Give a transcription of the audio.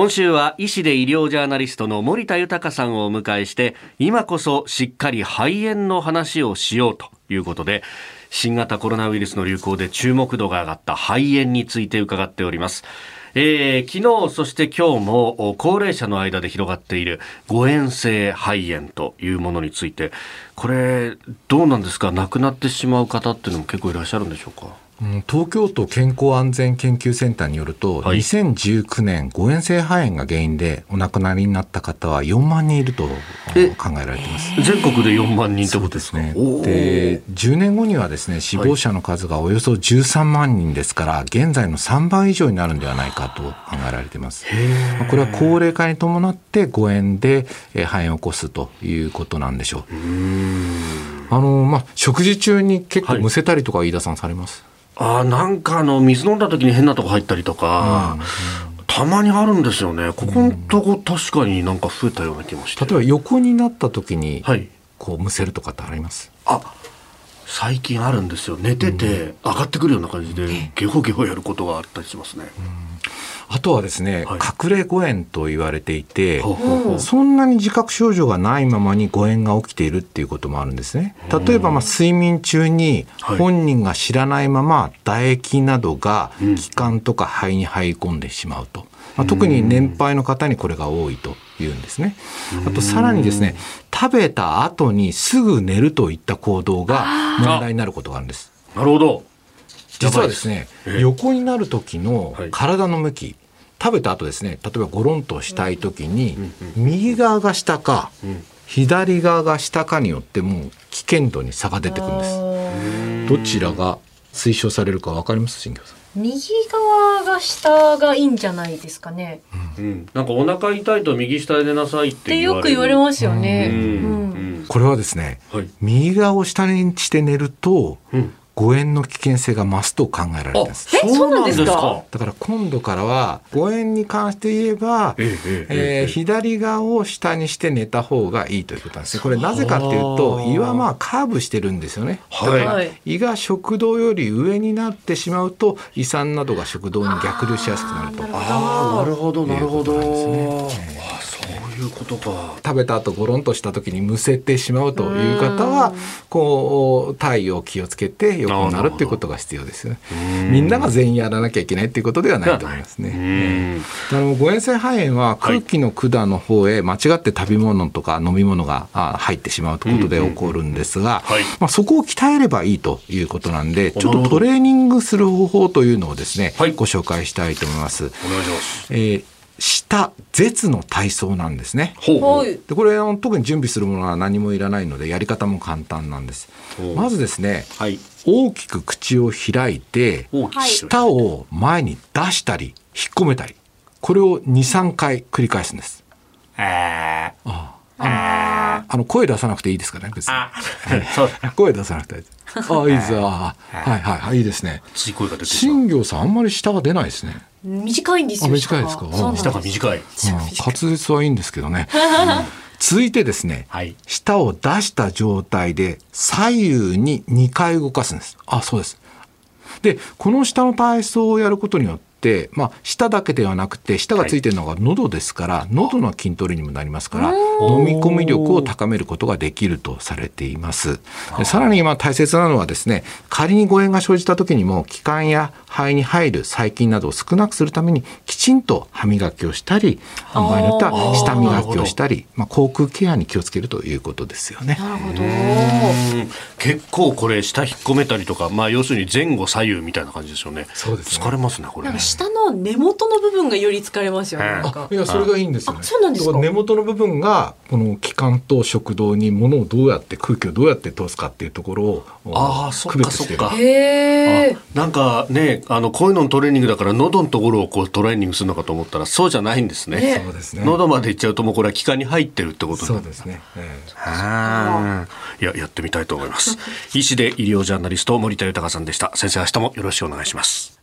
今週は医師で医療ジャーナリストの森田豊さんをお迎えして今こそしっかり肺炎の話をしようということで新型コロナウイルスの流行で注目度が上がった肺炎について伺っております。えー、昨日そして今日も高齢者の間で広がっている誤嚥性肺炎というものについてこれどうなんですか？亡くなってしまう方っていうのも結構いらっしゃるんでしょうか？東京都健康安全研究センターによると、はい、2019年誤嚥性肺炎が原因でお亡くなりになった方は4万人いると考えられています。全国で4万人ってことですね。で10年後にはですね死亡者の数がおよそ13万人ですから、はい、現在の3倍以上になるんではないかと考えられています。これは高齢化に伴って誤嚥で肺炎を起こすということなんでしょう。あのまあ食事中に結構むせたりとか飯田さんされます、はいあなんかあの水飲んだ時に変なとこ入ったりとか、うん、たまにあるんですよね。ここのとこ確かになんか増えたような気もして、例えば横になった時に、はい、こうむせるとかってあります？あ最近あるんですよ。寝てて上がってくるような感じでゲホゲホやることがあったりしますね、うんあとはですね、はい、隠れ誤嚥と言われていて、そんなに自覚症状がないままに誤嚥が起きているっていうこともあるんですね。例えば、まあ、睡眠中に本人が知らないまま唾液などが気管とか肺に入り込んでしまうと。まあ、特に年配の方にこれが多いというんですね。あとさらにですね、食べた後にすぐ寝るといった行動が問題になることがあるんです。なるほど。実はですね、横になる時の体の向き、食べた後ですね例えばゴロンとしたい時に、右側が下か、左側が下かによっても危険度に差が出てくるんです。どちらが推奨されるか分かります？新庄さん。右側が下がいいんじゃないですかね、うん、なんかお腹痛いと右下で寝なさいってよく言われますよね、これはですね、はい、右側を下にして寝ると、うん誤嚥の危険性が増すと考えられてます。え、そうなんですか？だから今度からは誤嚥に関して言えば、えええー、左側を下にして寝た方がいいということなんですね。これなぜかっていうと胃はまあカーブしてるんですよね。だから胃が食道より上になってしまうと胃酸などが食道に逆流しやすくなると。ああ、なるほどなるほど。いうことか。食べた後ゴロンとした時にむせてしまうという方はこう体を気をつけて横になるっていうことが必要ですよね。みんなが全員やらなきゃいけないっていうことではないと思いますね、あの誤嚥性肺炎は空気の管の方へ間違って食べ物とか飲み物が入ってしまうということで起こるんですが、まあ、そこを鍛えればいいということなんでちょっとトレーニングする方法というのをですね、ご紹介したいと思います。お願いします、えー下舌の体操なんですね。でこれ特に準備するものは何もいらないのでやり方も簡単なんです。まずですね、はい、大きく口を開いて舌を前に出したり引っ込めたり。これを23回繰り返すんです。あああの声出さなくていいですかね別に。声出さなくていいです。あいいですはいはいはいいいですね。新行さんあんまり舌が出ないですね。短いんですよ。短いですか？舌が短い。滑舌はいいんですけどね。続いてですね、はい、舌を出した状態で左右に2回動かすんです。あ、そうです。で、この下の体操をやることによって、、まあ、舌だけではなくて舌がついてるのが喉ですから、はい、喉の筋トレにもなりますから飲み込み力を高めることができるとされています。さらに今大切なのはですね仮に誤嚥が生じた時にも気管や肺に入る細菌などを少なくするためにきちんと歯磨きをしたり場合によっては舌磨きをしたり、まあ、口腔ケアに気をつけるということですよね。なるほど結構これ舌引っ込めたりとか、まあ、要するに前後左右みたいな感じですよね。そうです、ね、疲れますねこれね。下の根元の部分がより疲れますよね。いやそれがいいんですよね。そうなんですか？根元の部分がこの気管と食道に物をどうやって空気をどうやって通すかっていうところをああそっかそっか。へえ。なんかねあのこういうののトレーニングだから喉のところをこうトレーニングするのかと思ったらそうじゃないんですね。そうですね。喉まで行っちゃうともうこれは気管に入ってるってことそうですね。えー、いややってみたいと思います。医師で医療ジャーナリスト森田豊さんでした。先生明日もよろしくお願いします。